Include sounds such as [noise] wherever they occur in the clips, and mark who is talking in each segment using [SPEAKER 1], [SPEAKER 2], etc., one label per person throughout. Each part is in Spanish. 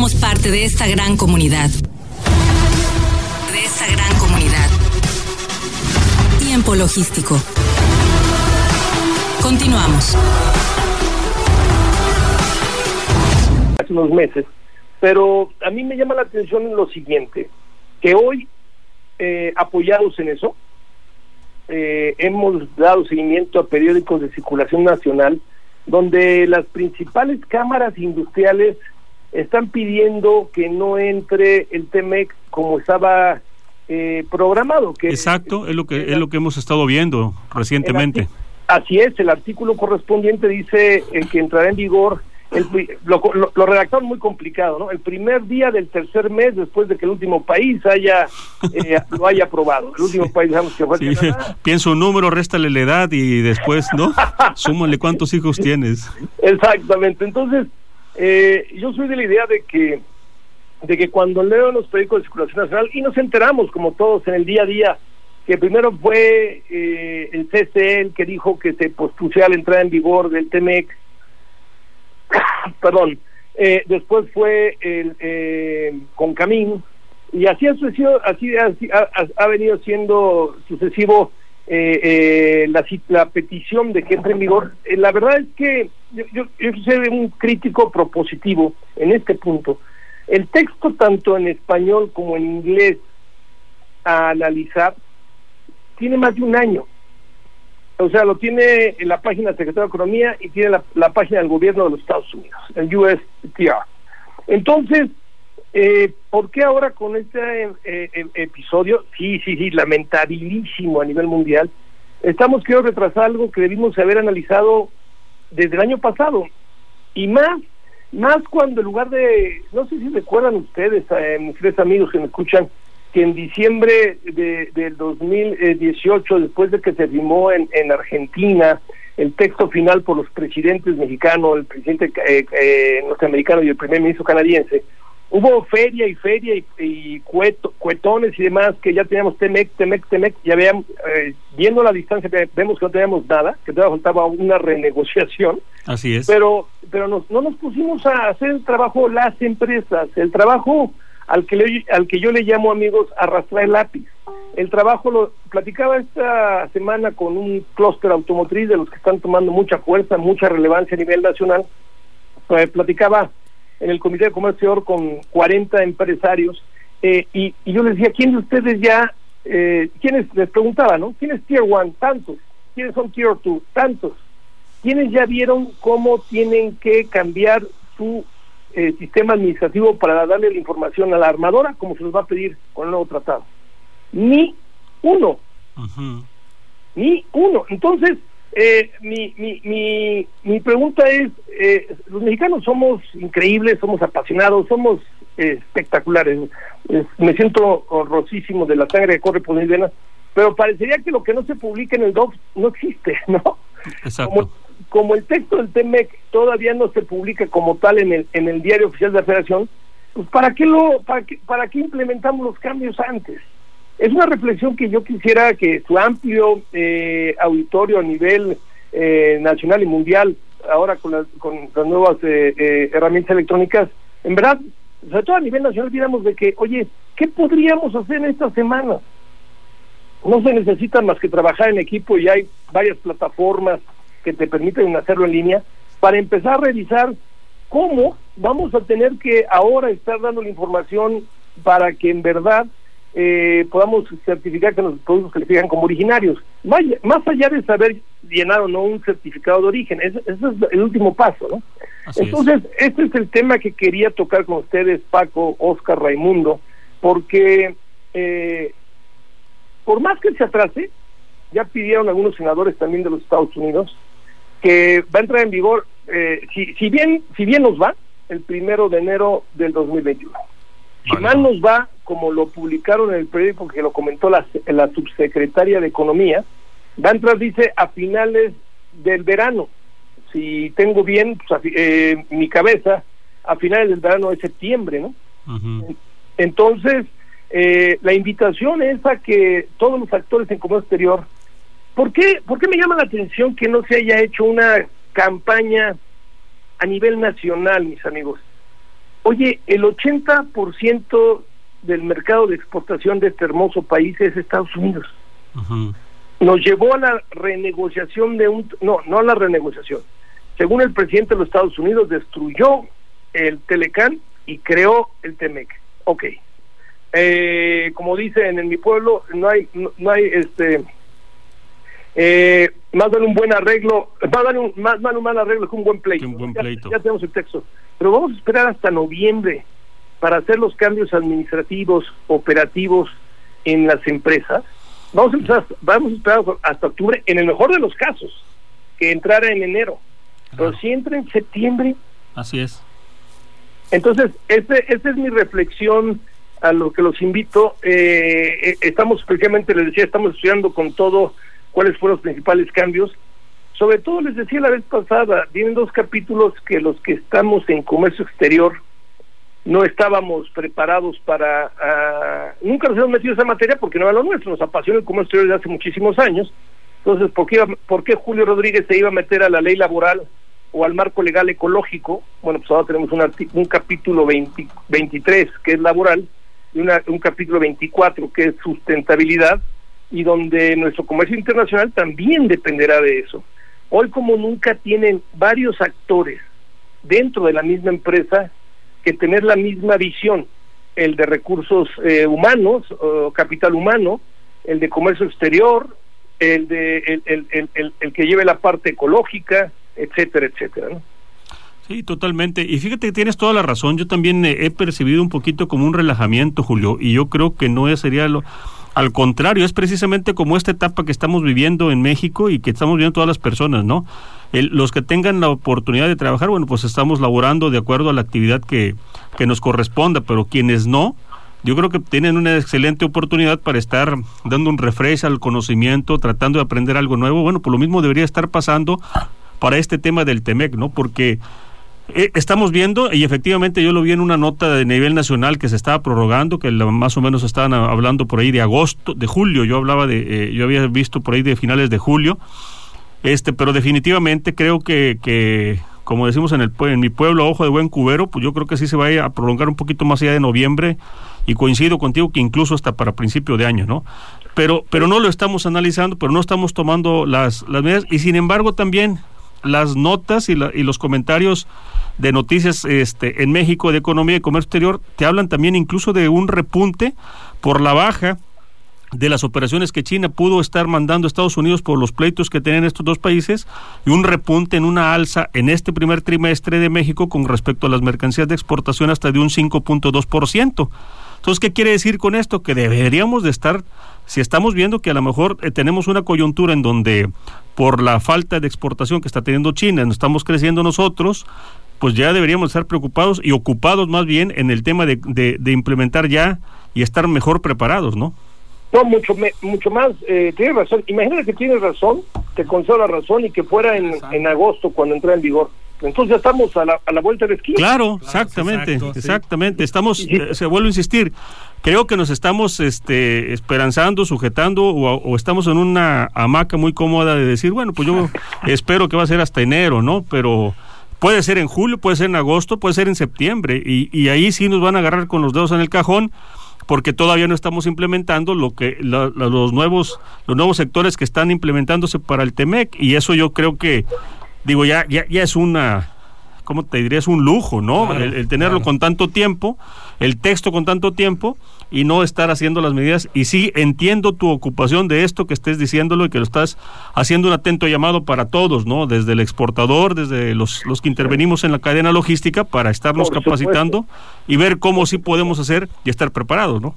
[SPEAKER 1] somos parte de esta gran comunidad. De esta gran comunidad. Tiempo logístico. Continuamos.
[SPEAKER 2] Hace unos meses, pero a mí me llama la atención lo siguiente, que hoy, eh, apoyados en eso, eh, hemos dado seguimiento a periódicos de circulación nacional donde las principales cámaras industriales están pidiendo que no entre el TEMEC como estaba eh, programado. Que
[SPEAKER 3] Exacto, es lo que es lo que hemos estado viendo recientemente.
[SPEAKER 2] Así es, el artículo correspondiente dice eh, que entrará en vigor el, lo, lo, redactaron muy complicado, ¿no? El primer día del tercer mes después de que el último país haya eh, [laughs] lo haya aprobado. El último país, digamos que fue
[SPEAKER 3] sí, [laughs] Pienso un número, réstale la edad y después, ¿no? [laughs] Súmale cuántos hijos tienes.
[SPEAKER 2] Exactamente. Entonces, eh, yo soy de la idea de que de que cuando leo los periódicos de circulación nacional y nos enteramos como todos en el día a día que primero fue eh, el CCE que dijo que se pospusiera la entrada en vigor del TEMEC [coughs] perdón, eh, después fue el eh, con Camín y así ha sucedido, así, ha, venido siendo sucesivo eh, eh, la, la petición de que entre en vigor. Eh, la verdad es que yo, yo, soy un crítico propositivo en este punto. El texto, tanto en español como en inglés, a analizar, tiene más de un año o sea, lo tiene en la página del Secretario de Economía y tiene la, página del gobierno de los Estados Unidos, el USTR. Entonces, eh, ¿por qué ahora con este eh, eh, episodio, sí, sí, sí, lamentabilísimo a nivel mundial, estamos queriendo retrasar algo que debimos haber analizado desde el año pasado? Y más, más cuando en lugar de, no sé si recuerdan ustedes, eh, mis tres amigos que me escuchan, que en diciembre de, del 2018, después de que se firmó en, en Argentina el texto final por los presidentes mexicanos, el presidente eh, eh, norteamericano y el primer ministro canadiense, hubo feria y feria y, cuetones y demás que ya teníamos Temec, Temec, Temec, ya veíamos, eh, viendo la distancia vemos que no teníamos nada, que todavía faltaba una renegociación.
[SPEAKER 3] Así es.
[SPEAKER 2] Pero, pero nos, no nos pusimos a hacer el trabajo las empresas, el trabajo al que, al que yo le llamo, amigos, arrastrar el lápiz. El trabajo lo platicaba esta semana con un clúster automotriz de los que están tomando mucha fuerza, mucha relevancia a nivel nacional. Eh, platicaba en el Comité de Comercio con 40 empresarios eh, y, yo les decía, ¿quién de ustedes ya, eh, quiénes, les preguntaba, ¿no? ¿Quién es Tier 1? Tantos. ¿Quiénes son Tier 2? Tantos. ¿Quiénes ya vieron cómo tienen que cambiar su eh, sistema administrativo para darle la información a la armadora, como se nos va a pedir con el nuevo tratado. Ni uno. Ni uno. Entonces, eh, mi, mi, mi, mi pregunta es, eh, los mexicanos somos increíbles, somos apasionados, somos espectaculares. me siento honrosísimo de la sangre que corre por mis venas, pero parecería que lo que no se publica en el DOC no existe, [laughs] ¿no?
[SPEAKER 3] Exacto
[SPEAKER 2] como el texto del TEMEC todavía no se publica como tal en el, en el diario oficial de la Federación, pues ¿para qué, lo, para, qué, ¿para qué implementamos los cambios antes? Es una reflexión que yo quisiera que su amplio eh, auditorio a nivel eh, nacional y mundial, ahora con, con las nuevas eh, herramientas electrónicas, en verdad, sobre todo a nivel nacional, digamos de que, oye, ¿qué podríamos hacer en esta semana? No se necesita más que trabajar en equipo y hay varias plataformas que te permiten hacerlo en línea, para empezar a revisar cómo vamos a tener que ahora estar dando la información para que en verdad eh, podamos certificar que los productos califican como originarios. Más, allá de saber llenar o no un certificado de origen, ese, es el último paso, ¿no? Entonces, este es el tema que quería tocar con ustedes, Paco, Oscar, Raimundo, porque eh, por más que se atrase, ya pidieron algunos senadores también de los Estados Unidos, que va a entrar en vigor, eh, si, si, bien, si bien nos va, el primero de enero del 2021. Si mal nos va, como lo publicaron en el periódico que lo comentó la, la subsecretaria de Economía, entrar, dice, a finales del verano. Si tengo bien pues, eh, mi cabeza, a finales del verano de septiembre, ¿no? Entonces, eh, la invitación es a que todos los actores en comercio exterior ¿Por qué, ¿Por qué me llama la atención que no se haya hecho una campaña a nivel nacional, mis amigos? Oye, el 80% del mercado de exportación de este hermoso país es Estados Unidos. Nos llevó a la renegociación de un... No, no a la renegociación. Según el presidente de los Estados Unidos, destruyó el Telecán y creó el Temec. Ok. Eh, como dicen en mi pueblo, no hay, no, hay este... Eh, más vale un buen arreglo, más vale un, más un mal arreglo que un buen pleito.
[SPEAKER 3] Un buen pleito.
[SPEAKER 2] ya tenemos el texto. Pero vamos a esperar hasta noviembre para hacer los cambios administrativos, operativos en las empresas, vamos a empezar, vamos a esperar hasta octubre, en el mejor de los casos, que entrara en enero. Pero si entra en septiembre.
[SPEAKER 3] Así es.
[SPEAKER 2] Entonces, esa es mi reflexión a lo que los invito. Eh, eh, estamos, precisamente les decía, estamos estudiando con todo cuáles fueron los principales cambios. Sobre todo, les decía la vez pasada, vienen dos capítulos que los que estamos en comercio exterior no estábamos preparados para... Uh, nunca nos hemos metido esa materia porque no era lo nuestro, nos apasiona el comercio exterior desde hace muchísimos años. Entonces, ¿por qué, ¿por qué Julio Rodríguez se iba a meter a la ley laboral o al marco legal ecológico? Bueno, pues ahora tenemos un, un capítulo 20, 23 que es laboral y una, un capítulo 24 que es sustentabilidad y donde nuestro comercio internacional también dependerá de eso. Hoy como nunca tienen varios actores dentro de la misma empresa que tener la misma visión, el de recursos eh, humanos, o capital humano, el de comercio exterior, el de el, el, el, que lleve la parte ecológica, etcétera, etcétera. ¿no?
[SPEAKER 3] Sí, totalmente. Y fíjate que tienes toda la razón. Yo también he percibido un poquito como un relajamiento, Julio, y yo creo que no sería lo al contrario, es precisamente como esta etapa que estamos viviendo en México y que estamos viviendo todas las personas, ¿no? los que tengan la oportunidad de trabajar, bueno, pues estamos laborando de acuerdo a la actividad que, que nos corresponda, pero quienes no, yo creo que tienen una excelente oportunidad para estar dando un refresh al conocimiento, tratando de aprender algo nuevo. Bueno, pues lo mismo debería estar pasando para este tema del TEMEC, ¿no? Porque eh, estamos viendo, y efectivamente yo lo vi en una nota de nivel nacional que se estaba prorrogando, que más o menos estaban hablando por ahí de agosto, de julio, yo hablaba de, eh, yo había visto por ahí de finales de julio, este, pero definitivamente creo que, que como decimos en, el, en mi pueblo, ojo de buen cubero, pues yo creo que sí se va a prolongar un poquito más allá de noviembre, y coincido contigo que incluso hasta para principio de año, ¿no? Pero, pero no lo estamos analizando, pero no estamos tomando las, las medidas, y sin embargo también las notas y, y los comentarios de noticias este, en México de economía y comercio exterior te hablan también incluso de un repunte por la baja de las operaciones que China pudo estar mandando a Estados Unidos por los pleitos que tienen estos dos países y un repunte en una alza en este primer trimestre de México con respecto a las mercancías de exportación hasta de un 5.2%. Entonces, ¿qué quiere decir con esto? Que deberíamos de estar, si estamos viendo que a lo mejor eh, tenemos una coyuntura en donde por la falta de exportación que está teniendo China, no estamos creciendo nosotros, pues ya deberíamos estar preocupados y ocupados más bien en el tema de, de, implementar ya y estar mejor preparados, ¿no?
[SPEAKER 2] No, mucho, mucho más. Eh, tienes razón. Imagínate que tienes razón, te concedo la razón y que fuera en, en agosto cuando entra en vigor. Entonces ya estamos a la, a la vuelta de esquina.
[SPEAKER 3] Claro, exactamente, exactamente. Estamos, eh, se vuelve a insistir, creo que nos estamos este, esperanzando, sujetando o, o, estamos en una hamaca muy cómoda de decir, bueno, pues yo [laughs] espero que va a ser hasta enero, ¿no? Pero Puede ser en julio, puede ser en agosto, puede ser en septiembre y, y ahí sí nos van a agarrar con los dedos en el cajón porque todavía no estamos implementando lo que los nuevos los nuevos sectores que están implementándose para el Temec y eso yo creo que digo ya ya, ya es una ¿cómo te diría? Es un lujo, ¿no? el, tenerlo con tanto tiempo, el texto con tanto tiempo y no estar haciendo las medidas. Y sí, entiendo tu ocupación de esto que estés diciéndolo y que lo estás haciendo un atento llamado para todos, ¿no? Desde el exportador, desde los, los que intervenimos en la cadena logística para estarnos capacitando y ver cómo sí podemos hacer y estar preparados, ¿no?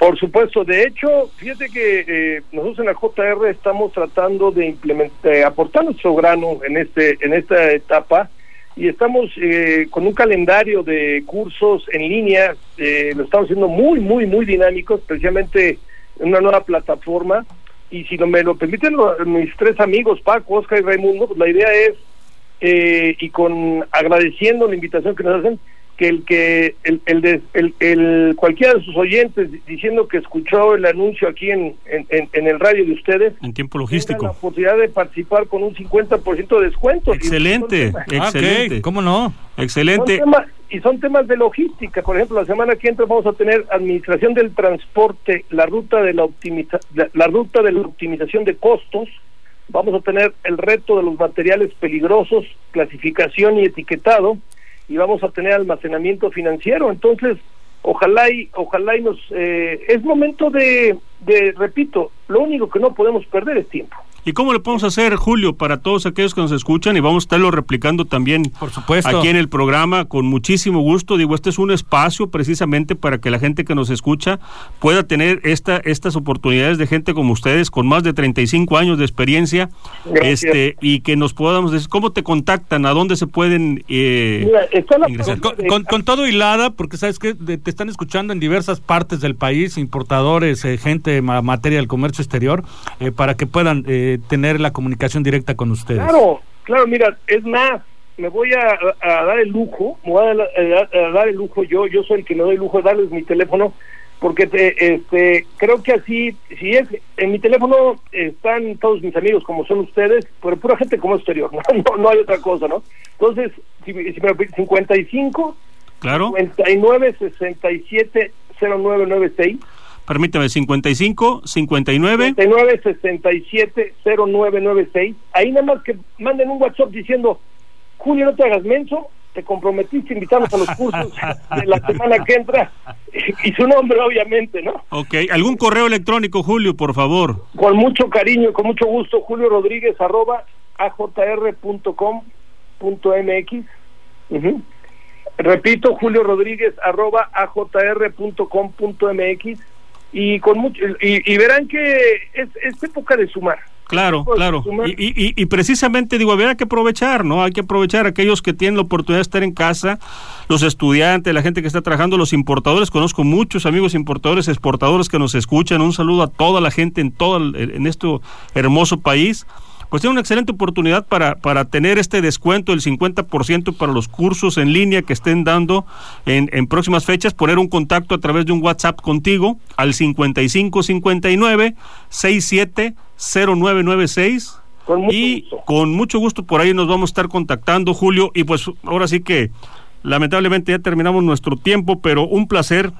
[SPEAKER 2] Por supuesto, de hecho, fíjate que eh, nosotros en la JR estamos tratando de implementar, eh, aportar nuestro grano en este en esta etapa y estamos eh, con un calendario de cursos en línea, eh, lo estamos haciendo muy, muy, muy dinámico, especialmente en una nueva plataforma. Y si no me lo permiten mis tres amigos, Paco, Oscar y Raimundo, pues la idea es, eh, y con agradeciendo la invitación que nos hacen, que el que el, el, el, el, cualquiera de sus oyentes diciendo que escuchó el anuncio aquí en, en, en el radio de ustedes
[SPEAKER 3] en tiempo logístico.
[SPEAKER 2] la posibilidad de participar con un 50% de descuento.
[SPEAKER 3] Excelente excelente. cómo no excelente.
[SPEAKER 2] Y son temas de logística. Por ejemplo, la semana que entra vamos a tener administración del transporte, la ruta de la, optimiza la, ruta de la optimización de costos, vamos a tener el reto de los materiales peligrosos, clasificación y etiquetado, y vamos a tener almacenamiento financiero. Entonces, ojalá y ojalá y nos eh, es momento de, de repito, lo único que no podemos perder es tiempo.
[SPEAKER 3] ¿Y cómo le podemos hacer, Julio, para todos aquellos que nos escuchan? Y vamos a estarlo replicando también
[SPEAKER 4] Por supuesto.
[SPEAKER 3] aquí en el programa con muchísimo gusto. Digo, este es un espacio precisamente para que la gente que nos escucha pueda tener esta, estas oportunidades de gente como ustedes, con más de 35 años de experiencia,
[SPEAKER 2] Gracias.
[SPEAKER 3] este y que nos podamos decir cómo te contactan, a dónde se pueden eh,
[SPEAKER 2] Mira,
[SPEAKER 3] ingresar.
[SPEAKER 4] Con, con- con todo hilada, porque sabes que de- te están escuchando en diversas partes del país, importadores, eh, gente ma- materia del comercio exterior, eh, para que puedan eh, tener la comunicación directa con ustedes.
[SPEAKER 2] Claro, claro, mira, es más, me voy a, a dar el lujo, me voy a, dar- a- a dar el lujo yo, yo soy el que me doy el lujo de darles mi teléfono, porque te, este, creo que así, si es, en mi teléfono están todos mis amigos como son ustedes, pero pura gente como exterior, [laughs] no, no, no hay otra cosa, ¿no? Entonces, si, si me 55
[SPEAKER 3] Claro,
[SPEAKER 2] 59 67 0996
[SPEAKER 3] permítame, 55, 59.
[SPEAKER 2] 59 67 0996 ahí nada más que manden un WhatsApp diciendo Julio no te hagas menso te comprometiste a invitarnos a los cursos de la semana que entra [laughs] y su nombre obviamente no
[SPEAKER 3] Ok, ¿algún correo electrónico, Julio, por favor?
[SPEAKER 2] con mucho cariño y con mucho gusto Julio Rodríguez arroba ajr.com.mx repito Julio Rodríguez arroba ajr.com.mx y con mucho y, y verán que es, es época de sumar
[SPEAKER 3] Claro, claro.
[SPEAKER 2] sumar-
[SPEAKER 3] Y, y- y precisamente digo, había que aprovechar, ¿no? Hay que aprovechar aquellos que tienen la oportunidad de estar en casa, los estudiantes, la gente que está trabajando, los importadores. Conozco muchos amigos importadores, exportadores que nos escuchan. Un saludo a toda la gente en todo el- en este hermoso país. Pues tiene una excelente oportunidad para, para tener este descuento del 50% para los cursos en línea que estén dando en, en próximas fechas, poner un contacto a través de un WhatsApp contigo al 5559 67 0996
[SPEAKER 2] Con mucho
[SPEAKER 3] y
[SPEAKER 2] gusto.
[SPEAKER 3] con mucho gusto por ahí nos vamos a estar contactando, Julio. Y pues ahora sí que lamentablemente ya terminamos nuestro tiempo, pero un placer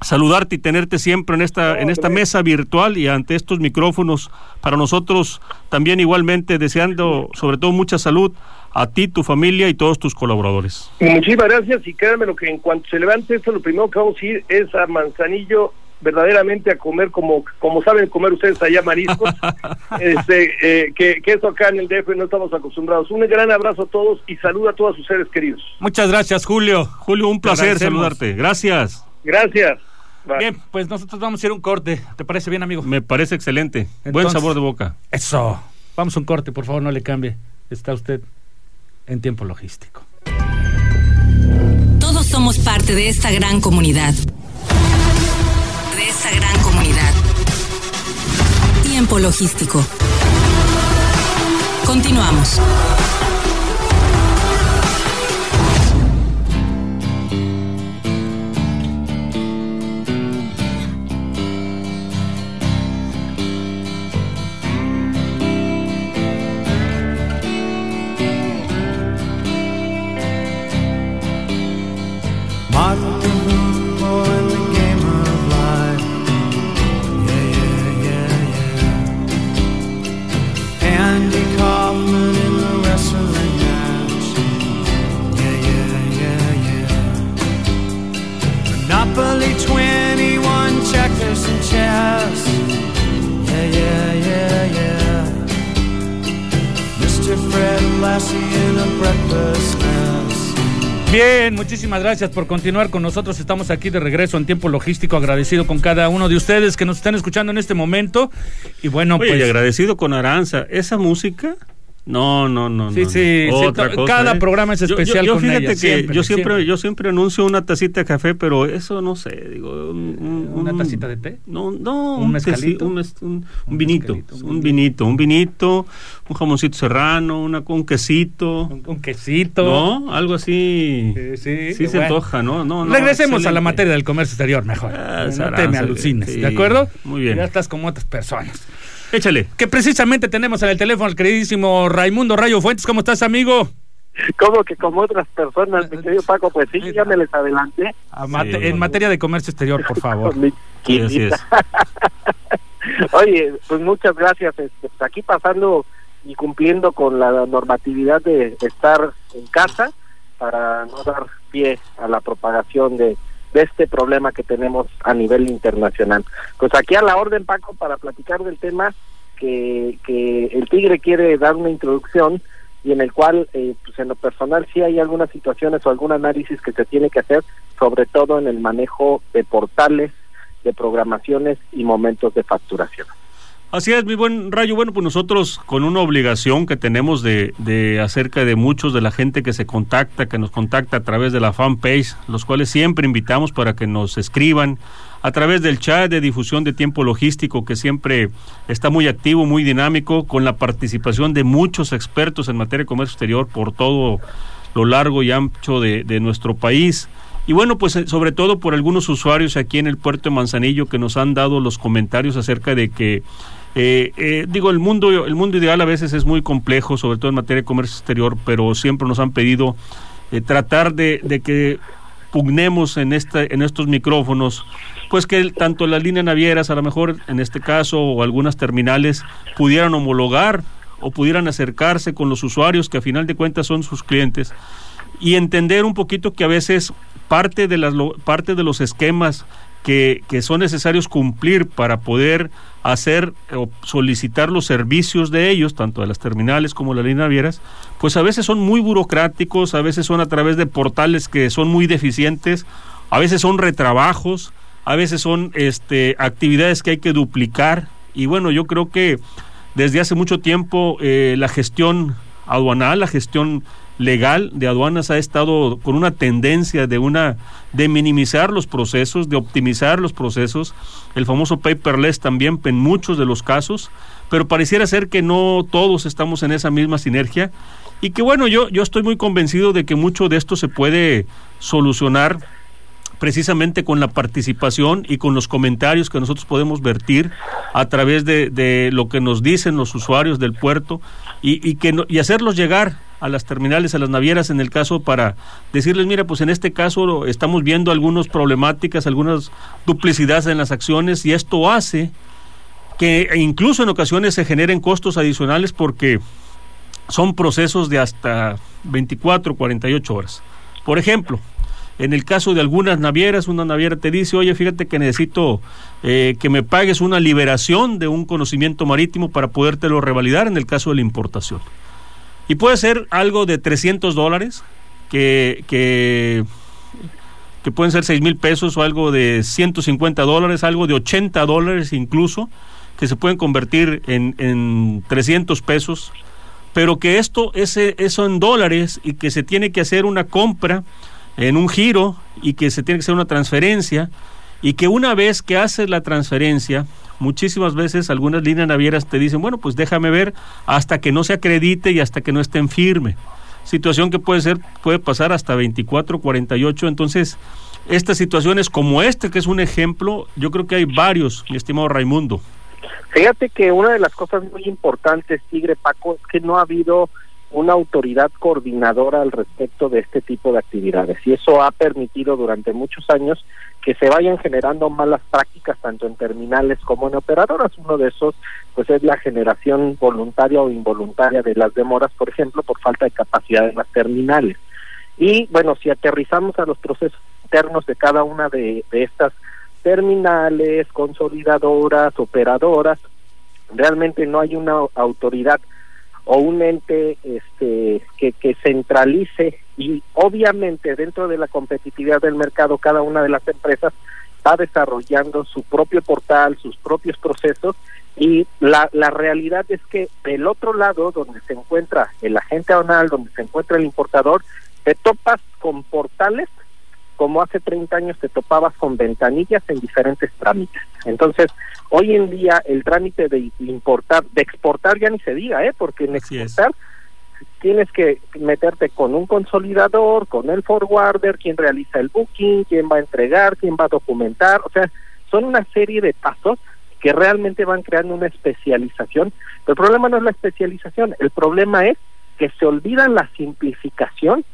[SPEAKER 3] saludarte y tenerte siempre en esta en esta mesa virtual y ante estos micrófonos para nosotros también igualmente deseando sobre todo mucha salud a ti, tu familia y todos tus colaboradores.
[SPEAKER 2] Y muchísimas gracias y créanme lo que en cuanto se levante esto, lo primero que vamos a ir es a Manzanillo verdaderamente a comer como como saben comer ustedes allá mariscos, [laughs] este, eh, que, que eso acá en el DF no estamos acostumbrados. Un gran abrazo a todos y salud a todos sus seres queridos.
[SPEAKER 4] Muchas gracias, Julio.
[SPEAKER 3] Julio, un placer saludarte. Gracias.
[SPEAKER 2] Gracias.
[SPEAKER 4] Bien, pues nosotros vamos a ir a un corte. ¿Te parece bien, amigo?
[SPEAKER 3] Me parece excelente. Buen sabor de boca.
[SPEAKER 4] Eso. Vamos a un corte, por favor, no le cambie. Está usted en tiempo logístico.
[SPEAKER 1] Todos somos parte de esta gran comunidad. De esta gran comunidad. Tiempo logístico. Continuamos.
[SPEAKER 4] Muchísimas gracias por continuar con nosotros. Estamos aquí de regreso en tiempo logístico, agradecido con cada uno de ustedes que nos están escuchando en este momento. Y bueno,
[SPEAKER 3] Oye, y
[SPEAKER 4] pues
[SPEAKER 3] agradecido con Aranza. ¿Esa música? No, no, no.
[SPEAKER 4] Sí,
[SPEAKER 3] no,
[SPEAKER 4] sí, sí,
[SPEAKER 3] Otra
[SPEAKER 4] to-
[SPEAKER 3] cosa,
[SPEAKER 4] cada
[SPEAKER 3] ¿eh?
[SPEAKER 4] programa es
[SPEAKER 3] Yo- yo-
[SPEAKER 4] especial
[SPEAKER 3] yo,
[SPEAKER 4] con
[SPEAKER 3] fíjate
[SPEAKER 4] ella,
[SPEAKER 3] que
[SPEAKER 4] siempre,
[SPEAKER 3] yo siempre,
[SPEAKER 4] siempre.
[SPEAKER 3] yo siempre anuncio una tacita de café, pero eso no sé, digo, un- un-
[SPEAKER 4] ¿Una
[SPEAKER 3] un-
[SPEAKER 4] tacita de té?
[SPEAKER 3] No, no,
[SPEAKER 4] ¿Un
[SPEAKER 3] teci-
[SPEAKER 4] mezcalito?
[SPEAKER 3] un, un- un
[SPEAKER 4] Un
[SPEAKER 3] vinito,
[SPEAKER 4] mezcalito,
[SPEAKER 3] un vinito, un vinito, un jamoncito serrano, una, un quesito,
[SPEAKER 4] un, un quesito.
[SPEAKER 3] ¿no? Algo así.
[SPEAKER 4] Sí, sí,
[SPEAKER 3] Sí se
[SPEAKER 4] bueno.
[SPEAKER 3] antoja, ¿no? no, no
[SPEAKER 4] Regresemos a la materia del comercio exterior mejor.
[SPEAKER 3] Ah,
[SPEAKER 4] no te me
[SPEAKER 3] Aranza,
[SPEAKER 4] alucines,
[SPEAKER 3] sí.
[SPEAKER 4] ¿de acuerdo?
[SPEAKER 3] Muy bien.
[SPEAKER 4] Ya estás como otras personas.
[SPEAKER 3] Échale.
[SPEAKER 4] Que precisamente tenemos en el teléfono al queridísimo Raimundo Rayo Fuentes. ¿Cómo estás, amigo?
[SPEAKER 5] como que como otras personas, mi querido Paco, pues sí, ya me les adelanté.
[SPEAKER 4] A mate-
[SPEAKER 3] Sí.
[SPEAKER 4] En materia de comercio exterior, por favor. [laughs]
[SPEAKER 3] Sí, así es. [laughs]
[SPEAKER 5] Oye, pues muchas gracias. este, pues aquí pasando y cumpliendo con la normatividad de estar en casa para no dar pie a la propagación de, de este problema que tenemos a nivel internacional. Pues aquí a la orden, Paco, para platicar del tema que, que el Tigre quiere dar una introducción y en el cual, eh, pues en lo personal, sí hay algunas situaciones o algún análisis que se tiene que hacer, sobre todo en el manejo de portales, de programaciones y momentos de facturación.
[SPEAKER 3] Así es, mi buen Rayo. Bueno, pues nosotros con una obligación que tenemos de, de acerca de muchos de la gente que se contacta, que nos contacta a través de la fanpage, los cuales siempre invitamos para que nos escriban, a través del chat de difusión de tiempo logístico que siempre está muy activo, muy dinámico, con la participación de muchos expertos en materia de comercio exterior por todo lo largo y ancho de, de nuestro país. Y bueno, pues eh, sobre todo por algunos usuarios aquí en el puerto de Manzanillo que nos han dado los comentarios acerca de que eh, eh, digo, el mundo, el mundo ideal a veces es muy complejo, sobre todo en materia de comercio exterior, pero siempre nos han pedido eh, tratar de, que pugnemos en, esta, en estos micrófonos, pues que tanto las líneas navieras, a lo mejor en este caso, o algunas terminales, pudieran homologar o pudieran acercarse con los usuarios, que a final de cuentas son sus clientes, y entender un poquito que a veces parte de, las, parte de los esquemas que, son necesarios cumplir para poder hacer o solicitar los servicios de ellos, tanto de las terminales como las líneas navieras, pues a veces son muy burocráticos, a veces son a través de portales que son muy deficientes, a veces son retrabajos, a veces son este, actividades que hay que duplicar. Y bueno, yo creo que desde hace mucho tiempo eh, la gestión aduanal, la gestión legal de aduanas ha estado con una tendencia de una de minimizar los procesos, de optimizar los procesos, el famoso paperless también en muchos de los casos, pero pareciera ser que no todos estamos en esa misma sinergia. Y que bueno, yo yo estoy muy convencido de que mucho de esto se puede solucionar precisamente con la participación y con los comentarios que nosotros podemos vertir a través de, de lo que nos dicen los usuarios del puerto y, y que y hacerlos llegar a las terminales, a las navieras en el caso para decirles, mira, pues en este caso estamos viendo algunas problemáticas, algunas duplicidades en las acciones y esto hace que incluso en ocasiones se generen costos adicionales porque son procesos de hasta 24, 48 horas. Por ejemplo, en el caso de algunas navieras, una naviera te dice, oye, fíjate que necesito eh, que me pagues una liberación de un conocimiento marítimo para podértelo revalidar en el caso de la importación. Y puede ser algo de 300 dólares, que, que, pueden ser 6 mil pesos, o algo de 150 dólares, algo de 80 dólares incluso, que se pueden convertir en, en 300 pesos, pero que esto, ese, eso en dólares y que se tiene que hacer una compra en un giro y que se tiene que hacer una transferencia y que una vez que haces la transferencia, muchísimas veces algunas líneas navieras te dicen, bueno, pues déjame ver hasta que no se acredite y hasta que no esté en firme. Situación que puede ser, puede pasar hasta 24, 48. Entonces, estas situaciones como este, que es un ejemplo, yo creo que hay varios, mi estimado Raimundo.
[SPEAKER 5] Fíjate que una de las cosas muy importantes, Tigre Paco, es que no ha habido una autoridad coordinadora al respecto de este tipo de actividades y eso ha permitido durante muchos años que se vayan generando malas prácticas tanto en terminales como en operadoras. Uno de esos pues es la generación voluntaria o involuntaria de las demoras, por ejemplo, por falta de capacidad en las terminales. Y bueno, si aterrizamos a los procesos internos de cada una de, de estas terminales, consolidadoras, operadoras, realmente no hay una autoridad o un ente este que, que centralice y obviamente dentro de la competitividad del mercado cada una de las empresas va desarrollando su propio portal, sus propios procesos y la, la realidad es que del otro lado donde se encuentra el agente aduanal, donde se encuentra el importador, te topas con portales como hace 30 años te topabas con ventanillas en diferentes trámites. Entonces, hoy en día el trámite de importar, de exportar ya ni se diga, ¿eh? Porque en
[SPEAKER 3] Así es.
[SPEAKER 5] exportar tienes que meterte con un consolidador, con el forwarder, quién realiza el booking, quién va a entregar, quién va a documentar, o sea, son una serie de pasos que realmente van creando una especialización. Pero el problema no es la especialización, el problema es que se olvidan la simplificación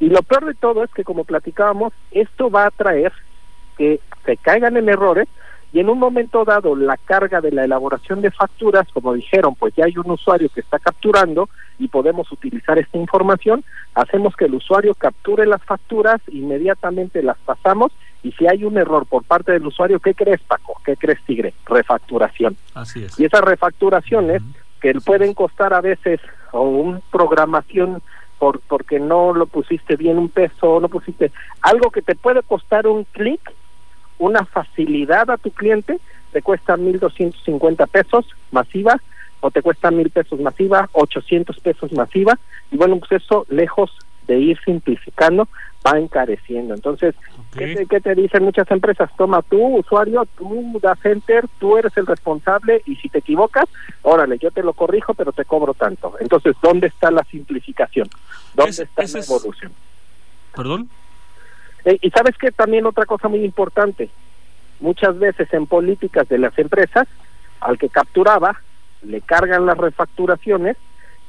[SPEAKER 5] y lo peor de todo es que como platicábamos, esto va a traer que se caigan en errores y en un momento dado la carga de la elaboración de facturas, como dijeron, pues ya hay un usuario que está capturando y podemos utilizar esta información, hacemos que el usuario capture las facturas, inmediatamente las pasamos y si hay un error por parte del usuario, ¿qué crees Paco? ¿Qué crees Tigre? Refacturación.
[SPEAKER 3] Así es.
[SPEAKER 5] Y esas refacturaciones que pueden costar a veces o un programación por porque no lo pusiste bien un peso, no pusiste algo que te puede costar un clic, una facilidad a tu cliente, te cuesta 1.250 pesos masiva o te cuesta mil pesos masiva, 800 pesos masiva, y bueno, pues eso lejos de ir simplificando, va encareciendo. Entonces, ¿qué, te, qué te dicen muchas empresas? Toma tú, usuario, tú das enter, tú eres el responsable y si te equivocas, órale, yo te lo corrijo, pero te cobro tanto. Entonces, ¿dónde está la simplificación? ¿Dónde
[SPEAKER 3] Es-
[SPEAKER 5] está la
[SPEAKER 3] es-
[SPEAKER 5] evolución?
[SPEAKER 3] ¿Perdón?
[SPEAKER 5] Eh, y sabes que también otra cosa muy importante, muchas veces en políticas de las empresas, al que capturaba, le cargan las refacturaciones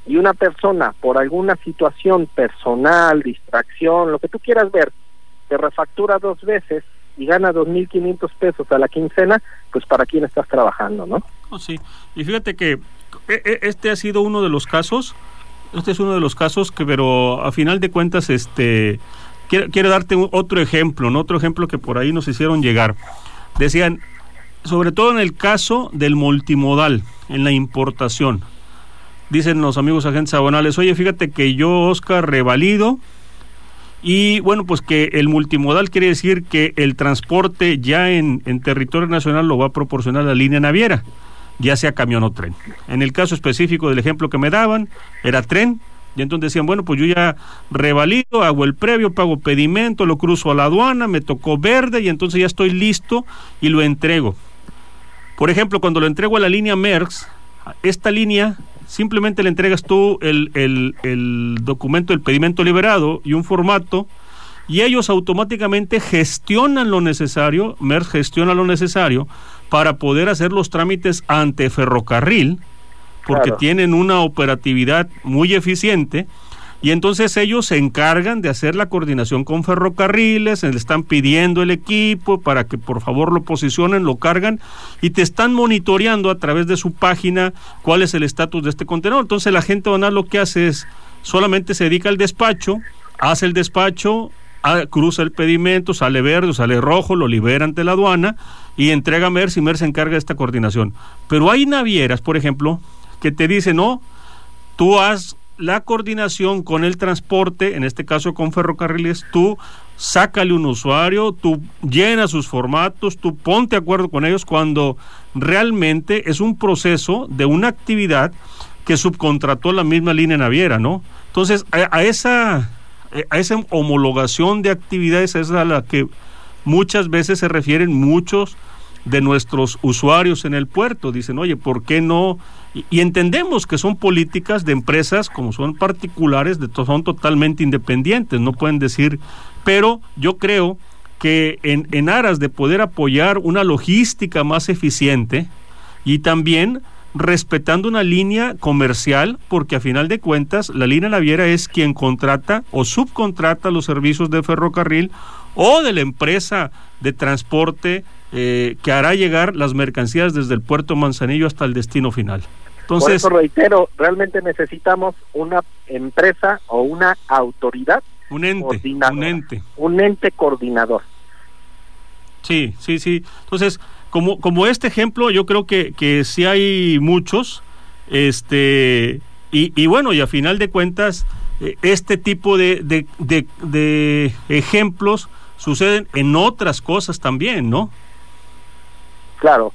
[SPEAKER 5] y una persona por alguna situación personal, distracción, lo que tú quieras ver, te refactura dos veces y gana 2.500 pesos a la quincena, pues para quién estás trabajando, ¿no?
[SPEAKER 3] No, sí. Y fíjate que e- e- este ha sido uno de los casos, este es uno de los casos que, pero a final de cuentas, este, quiero, quiero darte otro ejemplo, ¿no? Otro ejemplo que por ahí nos hicieron llegar. Decían, sobre todo en el caso del multimodal, en la importación. Dicen los amigos agentes aduanales, oye, fíjate que yo, Oscar, revalido y bueno, pues que el multimodal quiere decir que el transporte ya en, en territorio nacional lo va a proporcionar la línea naviera, ya sea camión o tren. En el caso específico del ejemplo que me daban, era tren, y entonces decían, bueno, pues yo ya revalido, hago el previo, pago pedimento, lo cruzo a la aduana, me tocó verde y entonces ya estoy listo y lo entrego. Por ejemplo, cuando lo entrego a la línea MERX, esta línea simplemente le entregas tú el, el, el documento, el pedimento liberado y un formato, y ellos automáticamente gestionan lo necesario, MERX gestiona lo necesario para poder hacer los trámites ante ferrocarril, porque
[SPEAKER 5] Claro.
[SPEAKER 3] tienen una operatividad muy eficiente. Y entonces ellos se encargan de hacer la coordinación con ferrocarriles, le están pidiendo el equipo para que por favor lo posicionen, lo cargan y te están monitoreando a través de su página cuál es el estatus de este contenedor. Entonces la gente banal lo que hace es solamente se dedica al despacho, hace el despacho, cruza el pedimento, sale verde, sale rojo, lo libera ante la aduana y entrega a MERS y MERS se encarga de esta coordinación. Pero hay navieras, por ejemplo, que te dicen, no, tú haz la coordinación con el transporte, en este caso con ferrocarriles, tú sácale un usuario, tú llena sus formatos, tú ponte acuerdo con ellos cuando realmente es un proceso de una actividad que subcontrató la misma línea naviera, ¿no? Entonces, a, a esa a esa homologación de actividades es a la que muchas veces se refieren muchos de nuestros usuarios en el puerto. Dicen, oye, ¿por qué no? Y, entendemos que son políticas de empresas, como son particulares, de, son totalmente independientes, no pueden decir, pero yo creo que en, en aras de poder apoyar una logística más eficiente y también respetando una línea comercial, porque a final de cuentas la línea naviera es quien contrata o subcontrata los servicios de ferrocarril o de la empresa de transporte eh, que hará llegar las mercancías desde el puerto Manzanillo hasta el destino final.
[SPEAKER 5] Por
[SPEAKER 3] Entonces,
[SPEAKER 5] eso reitero, realmente necesitamos una empresa o una autoridad
[SPEAKER 3] un ente, un ente.
[SPEAKER 5] un ente coordinador.
[SPEAKER 3] Sí, sí, sí. Entonces, como, como este ejemplo, yo creo que, que sí hay muchos, este, y, y bueno, y a final de cuentas, eh, este tipo de, de, de, de ejemplos suceden en otras cosas también, ¿no?
[SPEAKER 5] Claro,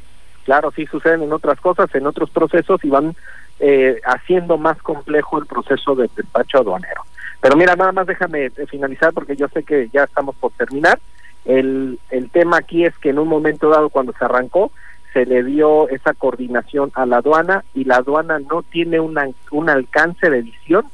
[SPEAKER 5] claro, sí suceden en otras cosas, en otros procesos y van eh, haciendo más complejo el proceso de despacho aduanero. Pero mira, nada más déjame eh, finalizar porque yo sé que ya estamos por terminar. El, el tema aquí es que en un momento dado cuando se arrancó se le dio esa coordinación a la aduana y la aduana no tiene una, un alcance de visión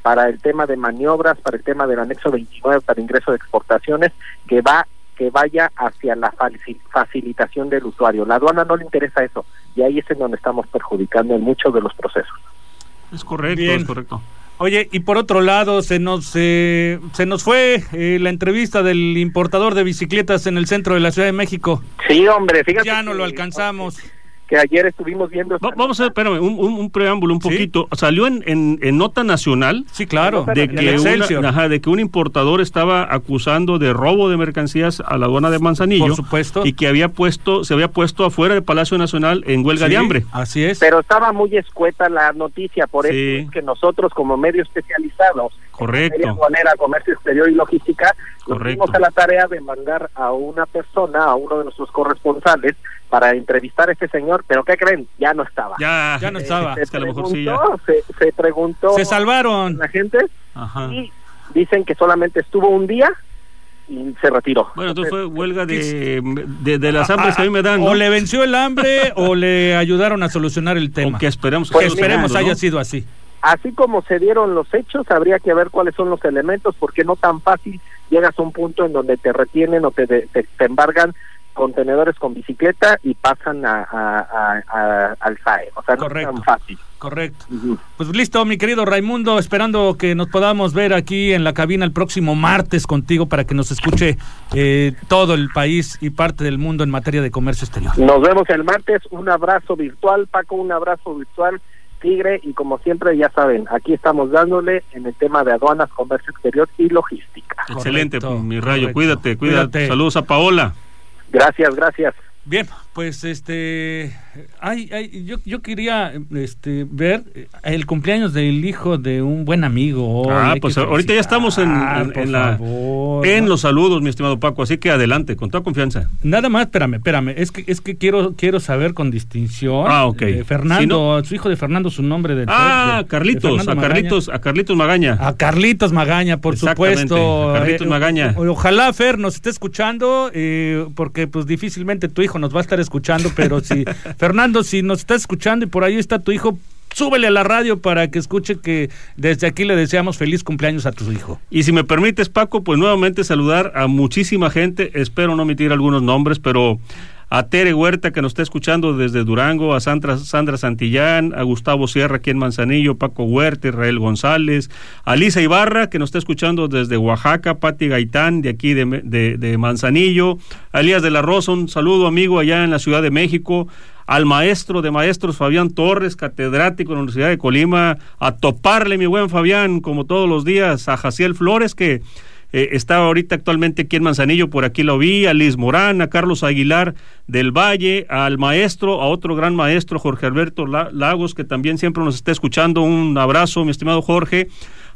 [SPEAKER 5] para el tema de maniobras, para el tema del anexo 29, para ingreso de exportaciones, que va que vaya hacia la faci- facilitación del usuario. La aduana no le interesa eso y ahí es en donde estamos perjudicando en muchos de los procesos.
[SPEAKER 3] Es correcto,
[SPEAKER 4] Bien.
[SPEAKER 3] es correcto.
[SPEAKER 4] Oye, y por otro lado, se nos, eh, se nos fue eh, la entrevista del importador de bicicletas en el centro de la Ciudad de México.
[SPEAKER 5] Sí, hombre, fíjate.
[SPEAKER 4] Ya no
[SPEAKER 5] que-
[SPEAKER 4] lo alcanzamos.
[SPEAKER 5] Que ayer estuvimos viendo.
[SPEAKER 3] Va- vamos a ver, espérame, un, un- un preámbulo un
[SPEAKER 4] Sí.
[SPEAKER 3] poquito. Salió en, en, en nota nacional
[SPEAKER 4] Sí, claro.
[SPEAKER 3] de
[SPEAKER 4] en
[SPEAKER 3] que, una- ajá, de que un importador estaba acusando de robo de mercancías a la aduana de Manzanillo.
[SPEAKER 4] Por supuesto.
[SPEAKER 3] Y que había puesto, se había puesto afuera del Palacio Nacional en huelga
[SPEAKER 4] Sí,
[SPEAKER 3] de hambre.
[SPEAKER 4] Así es.
[SPEAKER 5] Pero estaba muy escueta la noticia, por
[SPEAKER 3] Sí.
[SPEAKER 5] eso es que nosotros como medio especializados,
[SPEAKER 3] Correcto.
[SPEAKER 5] materia aduanera, comercio exterior y logística, nos dimos a la tarea de mandar a una persona, a uno de nuestros corresponsales, para entrevistar a este señor, pero ¿qué creen? Ya no estaba.
[SPEAKER 3] Ya,
[SPEAKER 4] Ya no estaba.
[SPEAKER 5] Se
[SPEAKER 3] Es que a lo mejor sí ya.
[SPEAKER 5] preguntó, se, se preguntó
[SPEAKER 4] Se salvaron.
[SPEAKER 5] la gente
[SPEAKER 3] Ajá.
[SPEAKER 5] y dicen que solamente estuvo un día y se retiró.
[SPEAKER 3] Bueno, entonces fue huelga de, de, de las hambres que a mí me dan.
[SPEAKER 4] O
[SPEAKER 3] ¿no?
[SPEAKER 4] le venció el hambre [laughs] o le ayudaron a solucionar el tema.
[SPEAKER 3] O que esperemos
[SPEAKER 5] Pues
[SPEAKER 4] que esperemos
[SPEAKER 3] segundo, ¿no?
[SPEAKER 4] haya sido así.
[SPEAKER 5] Así como se dieron los hechos, habría que ver cuáles son los elementos, porque no tan fácil llegas a un punto en donde te retienen o te, te, te embargan contenedores con bicicleta y pasan a, a- a- a- al SAE. O sea, no
[SPEAKER 4] Correcto.
[SPEAKER 5] es tan fácil.
[SPEAKER 4] Correcto. Pues listo, mi querido Raimundo, esperando que nos podamos ver aquí en la cabina el próximo martes contigo para que nos escuche eh, todo el país y parte del mundo en materia de comercio exterior.
[SPEAKER 5] Nos vemos el martes. Un abrazo virtual, Paco, un abrazo virtual, Tigre. Y como siempre, ya saben, aquí estamos dándole en el tema de aduanas, comercio exterior y logística.
[SPEAKER 3] Excelente,
[SPEAKER 4] Correcto,
[SPEAKER 3] mi rayo.
[SPEAKER 4] correcto.
[SPEAKER 3] Cuídate, Cuídate. Saludos a Paola.
[SPEAKER 5] Gracias, gracias.
[SPEAKER 4] Bien, pues este, ay, ay, yo, yo quería este, ver eh, el cumpleaños del hijo de un buen amigo. hoy,
[SPEAKER 3] Ah, pues ahorita ya estamos en, en- los saludos, mi estimado Paco. Así que adelante, con toda confianza.
[SPEAKER 4] Nada más, espérame, espérame, es que es que quiero quiero saber con distinción.
[SPEAKER 3] Ah, ok.
[SPEAKER 4] eh, Fernando,
[SPEAKER 3] Si no-
[SPEAKER 4] su hijo de Fernando, su nombre del
[SPEAKER 3] Ah,
[SPEAKER 4] de-
[SPEAKER 3] Carlitos, a
[SPEAKER 4] Magaña.
[SPEAKER 3] Carlitos, a Carlitos Magaña.
[SPEAKER 4] A Carlitos Magaña, por supuesto.
[SPEAKER 3] a Carlitos
[SPEAKER 4] Eh,
[SPEAKER 3] Magaña.
[SPEAKER 4] o- ojalá Fer nos esté escuchando, eh, porque pues difícilmente tu hijo nos va a estar escuchando, pero si [laughs] Fernando, si nos está escuchando y por ahí está tu hijo, súbele a la radio para que escuche que desde aquí le deseamos feliz cumpleaños a tu hijo.
[SPEAKER 3] Y si me permites, Paco, pues nuevamente saludar a muchísima gente. Espero no omitir algunos nombres, pero a Tere Huerta, que nos está escuchando desde Durango, a Sandra, Sandra Santillán, a Gustavo Sierra, aquí en Manzanillo, Paco Huerta, Israel González, a Lisa Ibarra, que nos está escuchando desde Oaxaca, Pati Gaitán, de aquí de, de- Manzanillo, a Elías de la Rosa, un saludo amigo allá en la Ciudad de México, al maestro de maestros Fabián Torres, catedrático en la Universidad de Colima, a toparle mi buen Fabián, como todos los días, a Jaciel Flores, que eh, está ahorita actualmente aquí en Manzanillo, por aquí lo vi, a Liz Morán, a Carlos Aguilar del Valle, al maestro, a otro gran maestro, Jorge Alberto La- Lagos, que también siempre nos está escuchando, un abrazo, mi estimado Jorge,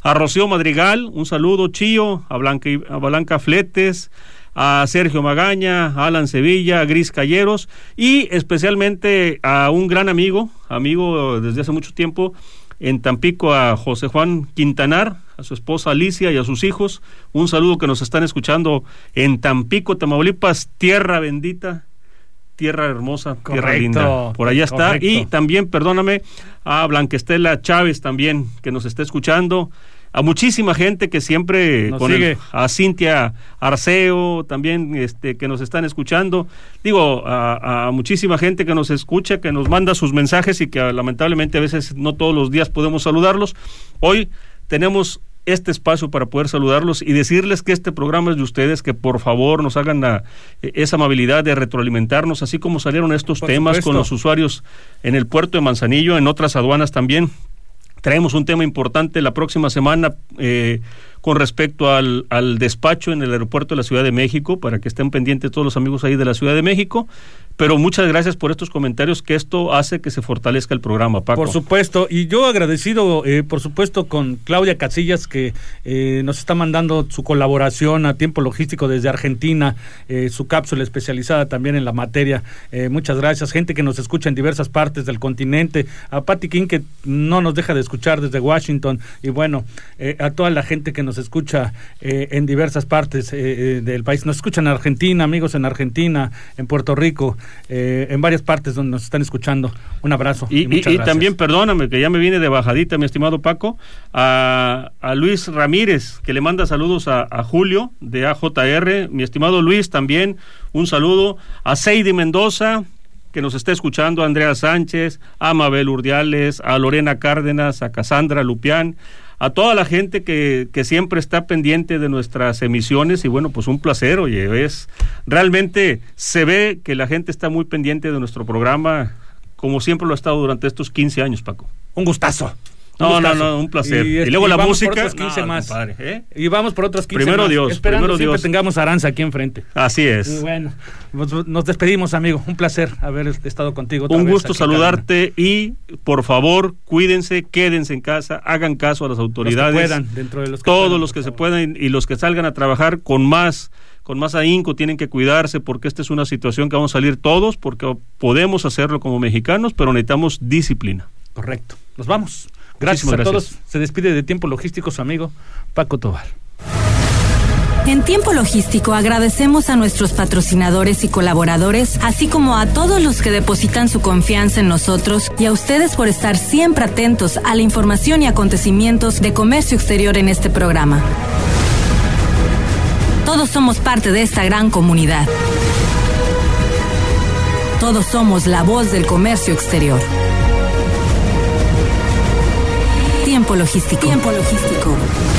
[SPEAKER 3] a Rocío Madrigal, un saludo, Chío, a Blanca, a Blanca Fletes, a Sergio Magaña, a Alan Sevilla, a Gris Calleros y especialmente a un gran amigo, amigo desde hace mucho tiempo, en Tampico a José Juan Quintanar, a su esposa Alicia y a sus hijos. Un saludo que nos están escuchando en Tampico, Tamaulipas, tierra bendita, tierra hermosa, tierra linda. Por allá está.
[SPEAKER 4] correcto.
[SPEAKER 3] Y también, perdóname, a Blanquestela Chávez también, que nos está escuchando. A muchísima gente que siempre
[SPEAKER 4] Nos
[SPEAKER 3] con el-
[SPEAKER 4] sigue.
[SPEAKER 3] a Cintia Arceo también este que nos están escuchando digo a, a muchísima gente que nos escucha que nos manda sus mensajes y que lamentablemente a veces no todos los días podemos saludarlos hoy tenemos este espacio para poder saludarlos y decirles que este programa es de ustedes, que por favor nos hagan la- eh, esa amabilidad de retroalimentarnos, así como salieron estos
[SPEAKER 4] Por
[SPEAKER 3] temas
[SPEAKER 4] supuesto.
[SPEAKER 3] con los usuarios en el puerto de Manzanillo, en otras aduanas también. Traemos un tema importante la próxima semana eh, con respecto al, al despacho en el aeropuerto de la Ciudad de México, para que estén pendientes todos los amigos ahí de la Ciudad de México. Pero muchas gracias por estos comentarios, que esto hace que se fortalezca el programa, Paco.
[SPEAKER 4] Por supuesto, y yo agradecido, eh, por supuesto, con Claudia Casillas, que eh, nos está mandando su colaboración a tiempo logístico desde Argentina, eh, su cápsula especializada también en la materia. Eh, muchas gracias, gente que nos escucha en diversas partes del continente, a Patti King, que no nos deja de escuchar desde Washington, y bueno, eh, a toda la gente que nos escucha eh, en diversas partes del país. Nos escuchan en Argentina, amigos en Argentina, en Puerto Rico, eh, en varias partes donde nos están escuchando. Un abrazo.
[SPEAKER 3] Y, y-
[SPEAKER 4] muchas
[SPEAKER 3] y
[SPEAKER 4] gracias.
[SPEAKER 3] también, perdóname, que ya me viene de bajadita, mi estimado Paco, a, a Luis Ramírez, que le manda saludos a, a Julio de AJR. Mi estimado Luis, también un saludo. A Seidi Mendoza, que nos está escuchando, a Andrea Sánchez, a Mabel Urdiales, a Lorena Cárdenas, a Casandra Lupián, a toda la gente que, que siempre está pendiente de nuestras emisiones y bueno, pues un placer, oye, es realmente se ve que la gente está muy pendiente de nuestro programa, como siempre lo ha estado durante estos 15 años, Paco.
[SPEAKER 4] Un gustazo.
[SPEAKER 3] No, no, no, un placer. Y,
[SPEAKER 4] este,
[SPEAKER 3] luego la
[SPEAKER 4] vamos
[SPEAKER 3] música.
[SPEAKER 4] Por otros 15
[SPEAKER 3] no,
[SPEAKER 4] más.
[SPEAKER 3] compadre, ¿eh?
[SPEAKER 4] Y vamos por otros 15
[SPEAKER 3] Primero
[SPEAKER 4] más.
[SPEAKER 3] Dios,
[SPEAKER 4] Esperando
[SPEAKER 3] primero
[SPEAKER 4] siempre
[SPEAKER 3] Dios.
[SPEAKER 4] tengamos Aranza aquí enfrente.
[SPEAKER 3] Así
[SPEAKER 4] Y
[SPEAKER 3] es.
[SPEAKER 4] bueno, nos, nos despedimos, amigo. Un placer haber estado contigo. otra
[SPEAKER 3] Un
[SPEAKER 4] vez
[SPEAKER 3] gusto
[SPEAKER 4] aquí
[SPEAKER 3] saludarte y por favor cuídense, quédense en casa, hagan caso a las
[SPEAKER 4] cabina. Los que
[SPEAKER 3] autoridades.
[SPEAKER 4] puedan, dentro de los que
[SPEAKER 3] todos
[SPEAKER 4] puedan,
[SPEAKER 3] los que se puedan y los que salgan a trabajar con más con más ahínco tienen que cuidarse porque esta es una situación que vamos a salir todos porque podemos hacerlo como mexicanos, pero necesitamos disciplina.
[SPEAKER 4] Correcto. Nos vamos. Gracias
[SPEAKER 3] Muchísimas
[SPEAKER 4] a
[SPEAKER 3] gracias.
[SPEAKER 4] todos. Se despide de Tiempo Logístico su amigo Paco Tobar.
[SPEAKER 1] En tiempo logístico agradecemos a nuestros patrocinadores y colaboradores, así como a todos los que depositan su confianza en nosotros y a ustedes por estar siempre atentos a la información y acontecimientos de comercio exterior en este programa. Todos somos parte de esta gran comunidad. Todos somos la voz del comercio exterior. Tiempo logístico. Logístico.